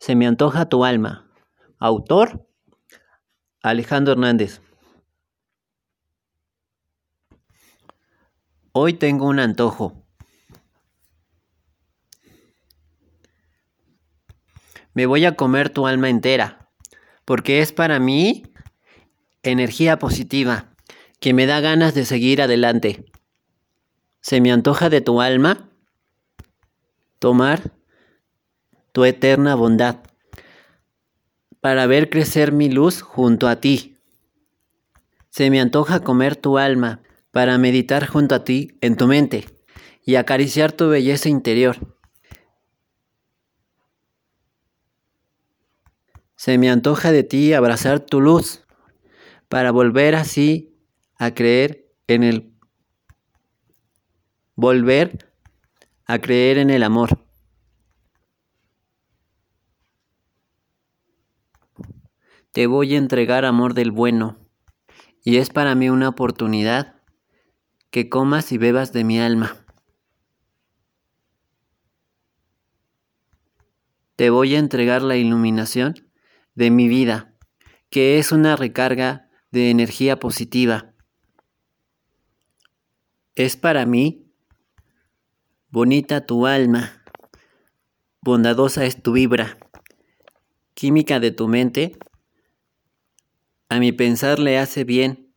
Se me antoja tu alma. Autor Alejandro Hernández. Hoy tengo un antojo. Me voy a comer tu alma entera, porque es para mí energía positiva, que me da ganas de seguir adelante. Se me antoja de tu alma tomar tu eterna bondad, para ver crecer mi luz junto a ti. Se me antoja comer tu alma, para meditar junto a ti en tu mente y acariciar tu belleza interior. Se me antoja de ti abrazar tu luz, para volver así a creer en el volver a creer en el amor. Te voy a entregar amor del bueno, y es para mí una oportunidad que comas y bebas de mi alma. Te voy a entregar la iluminación de mi vida, que es una recarga de energía positiva. Es para mí bonita tu alma, bondadosa es tu vibra, química de tu mente a mi pensar le hace bien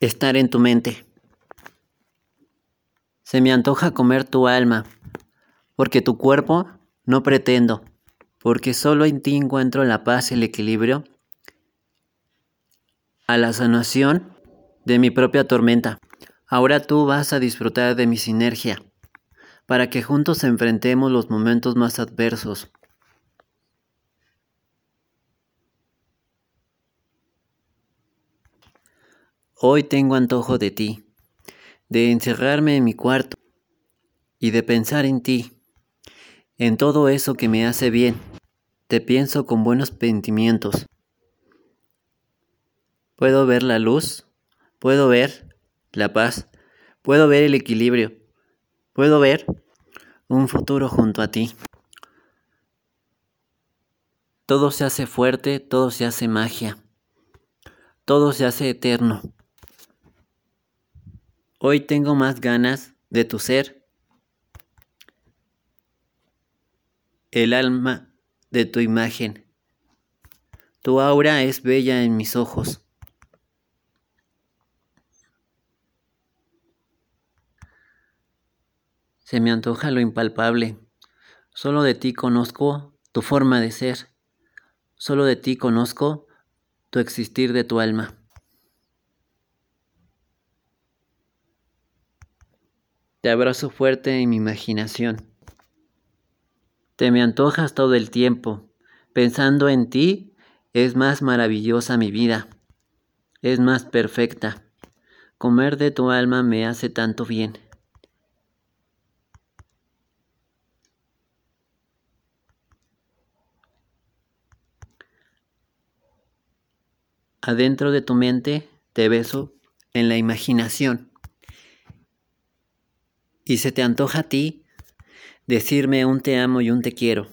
estar en tu mente. Se me antoja comer tu alma, porque tu cuerpo no pretendo, porque solo en ti encuentro la paz y el equilibrio a la sanación de mi propia tormenta. Ahora tú vas a disfrutar de mi sinergia, para que juntos enfrentemos los momentos más adversos Hoy tengo antojo de ti, de encerrarme en mi cuarto y de pensar en ti, en todo eso que me hace bien. Te pienso con buenos sentimientos. Puedo ver la luz, puedo ver la paz, puedo ver el equilibrio, puedo ver un futuro junto a ti. Todo se hace fuerte, todo se hace magia, todo se hace eterno. Hoy tengo más ganas de tu ser, el alma de tu imagen. Tu aura es bella en mis ojos. Se me antoja lo impalpable. Solo de ti conozco tu forma de ser. Solo de ti conozco tu existir de tu alma. Te abrazo fuerte en mi imaginación. Te me antojas todo el tiempo. Pensando en ti, es más maravillosa mi vida. Es más perfecta. Comer de tu alma me hace tanto bien. Adentro de tu mente te beso en la imaginación y se te antoja a ti decirme un te amo y un te quiero.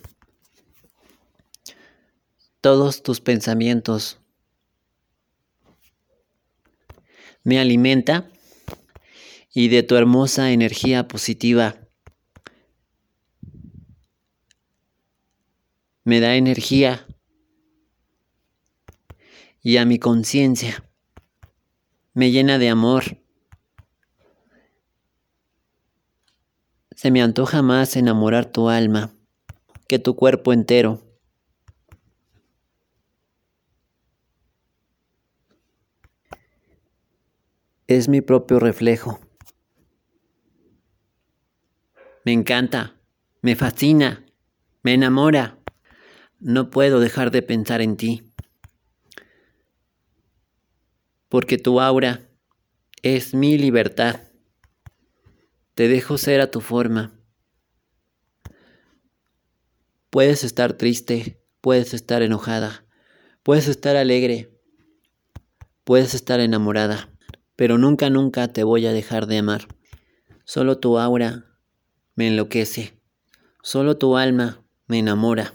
Todos tus pensamientos me alimenta y de tu hermosa energía positiva me da energía y a mi conciencia me llena de amor Se me antoja más enamorar tu alma que tu cuerpo entero. Es mi propio reflejo. Me encanta, me fascina, me enamora. No puedo dejar de pensar en ti. Porque tu aura es mi libertad. Te dejo ser a tu forma. Puedes estar triste, puedes estar enojada, puedes estar alegre, puedes estar enamorada, pero nunca, nunca te voy a dejar de amar. Solo tu aura me enloquece, Solo tu alma me enamora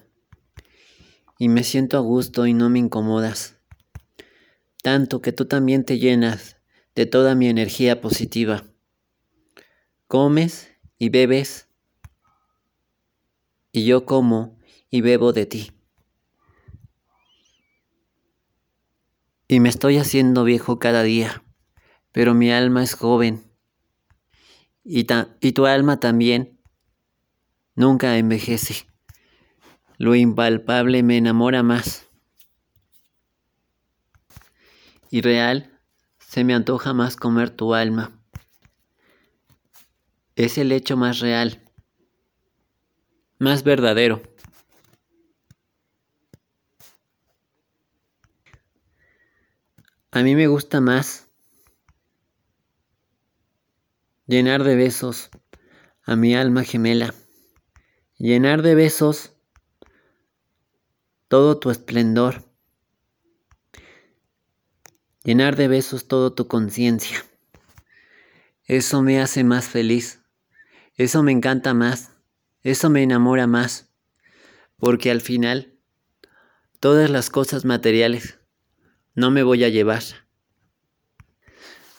y me siento a gusto y no me incomodas. Tanto que tú también te llenas de toda mi energía positiva. Comes y bebes y yo como y bebo de ti. Y me estoy haciendo viejo cada día, pero mi alma es joven. Y, y tu alma también nunca envejece. Lo impalpable me enamora más. Y real, se me antoja más comer tu alma. Es el hecho más real, más verdadero. A mí me gusta más llenar de besos a mi alma gemela, llenar de besos todo tu esplendor, llenar de besos todo tu conciencia. Eso me hace más feliz, eso me encanta más, eso me enamora más, porque al final todas las cosas materiales no me voy a llevar,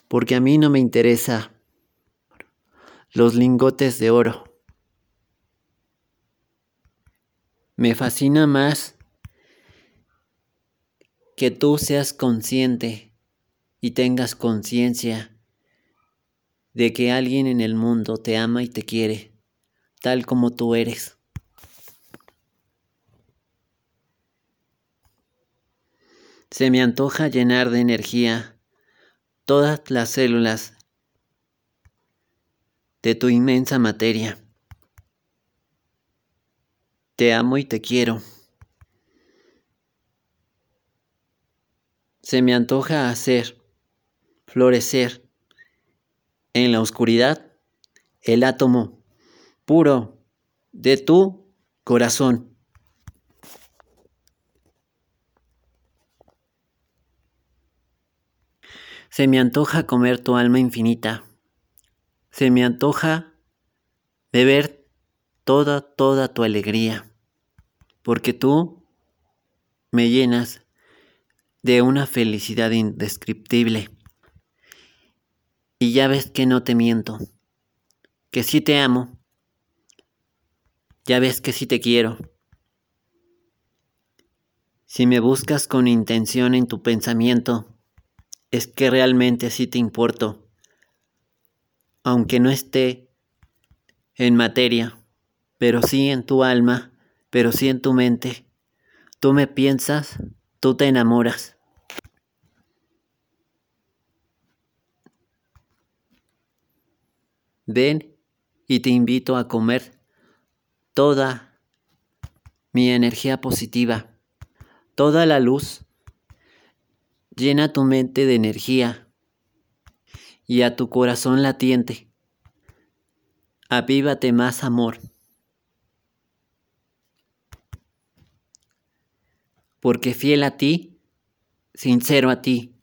porque a mí no me interesa los lingotes de oro. Me fascina más que tú seas consciente y tengas conciencia de que alguien en el mundo te ama y te quiere, tal como tú eres. Se me antoja llenar de energía todas las células de tu inmensa materia. Te amo y te quiero. se me antoja hacer florecer en la oscuridad el átomo puro de tu corazón. Se me antoja comer tu alma infinita. Se me antoja beber toda, toda tu alegría. Porque tú me llenas de una felicidad indescriptible. Y ya ves que no te miento, que sí te amo, ya ves que sí te quiero. Si me buscas con intención en tu pensamiento, es que realmente sí te importo, aunque no esté en materia, pero sí en tu alma, pero sí en tu mente. Tú me piensas tú te enamoras. Ven y te invito a comer toda mi energía positiva, toda la luz. Llena tu mente de energía y a tu corazón latiente. Avívate más amor. porque fiel a ti, sincero a ti,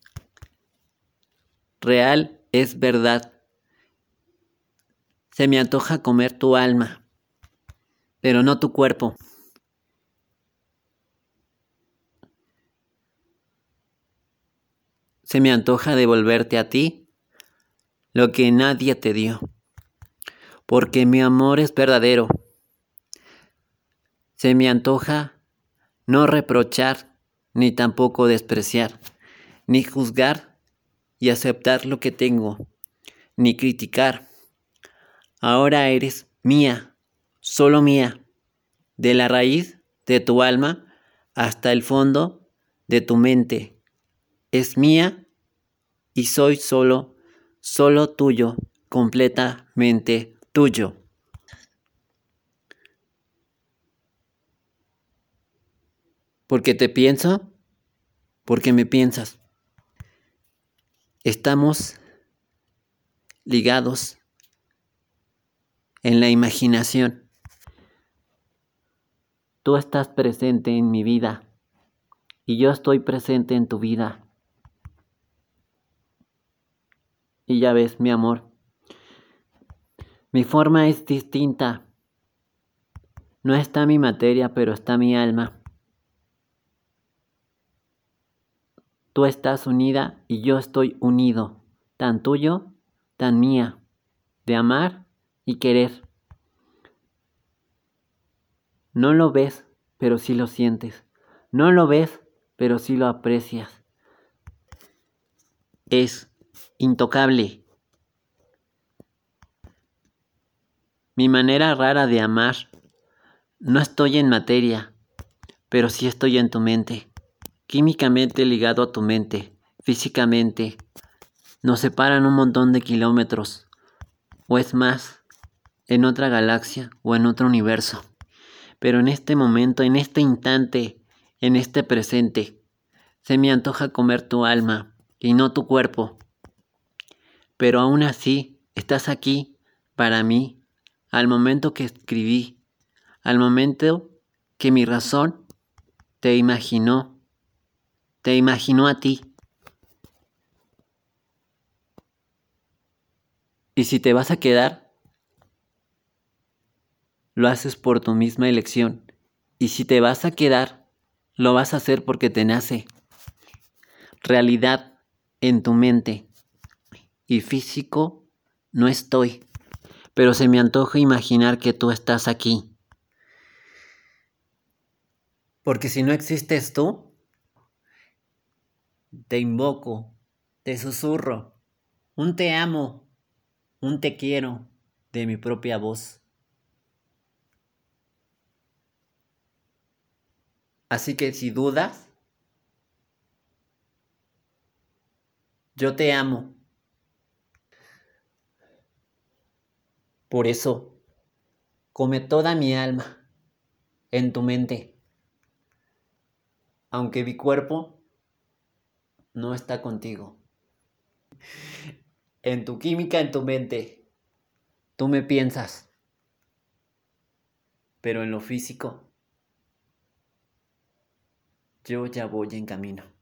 real es verdad. Se me antoja comer tu alma, pero no tu cuerpo. Se me antoja devolverte a ti lo que nadie te dio, porque mi amor es verdadero. Se me antoja no reprochar, ni tampoco despreciar, ni juzgar y aceptar lo que tengo, ni criticar. Ahora eres mía, solo mía, de la raíz de tu alma hasta el fondo de tu mente. Es mía y soy solo, solo tuyo, completamente tuyo. Porque te pienso, porque me piensas. Estamos ligados en la imaginación. Tú estás presente en mi vida y yo estoy presente en tu vida. Y ya ves, mi amor, mi forma es distinta, No está mi materia, pero está mi alma. Tú estás unida y yo estoy unido, tan tuyo, tan mía, de amar y querer. No lo ves, pero sí lo sientes. No lo ves, pero sí lo aprecias. Es intocable. Mi manera rara de amar. No estoy en materia, pero sí estoy en tu mente. Químicamente ligado a tu mente, físicamente. Nos separan un montón de kilómetros. O es más, en otra galaxia o en otro universo. Pero en este momento, en este instante, en este presente, se me antoja comer tu alma y no tu cuerpo. Pero aún así, estás aquí para mí al momento que escribí, al momento que mi razón te imaginó, te imaginó a ti. Y si te vas a quedar, lo haces por tu misma elección. Y si te vas a quedar, lo vas a hacer porque te nace. Realidad en tu mente. Y físico no estoy pero se me antoja imaginar que tú estás aquí. Porque si no existes tú, te invoco, te susurro, un te amo, un te quiero de mi propia voz. Así que si dudas, yo te amo. Por eso, come toda mi alma en tu mente, aunque mi cuerpo no está contigo. En tu química, en tu mente, tú me piensas, pero en lo físico, yo ya voy en camino.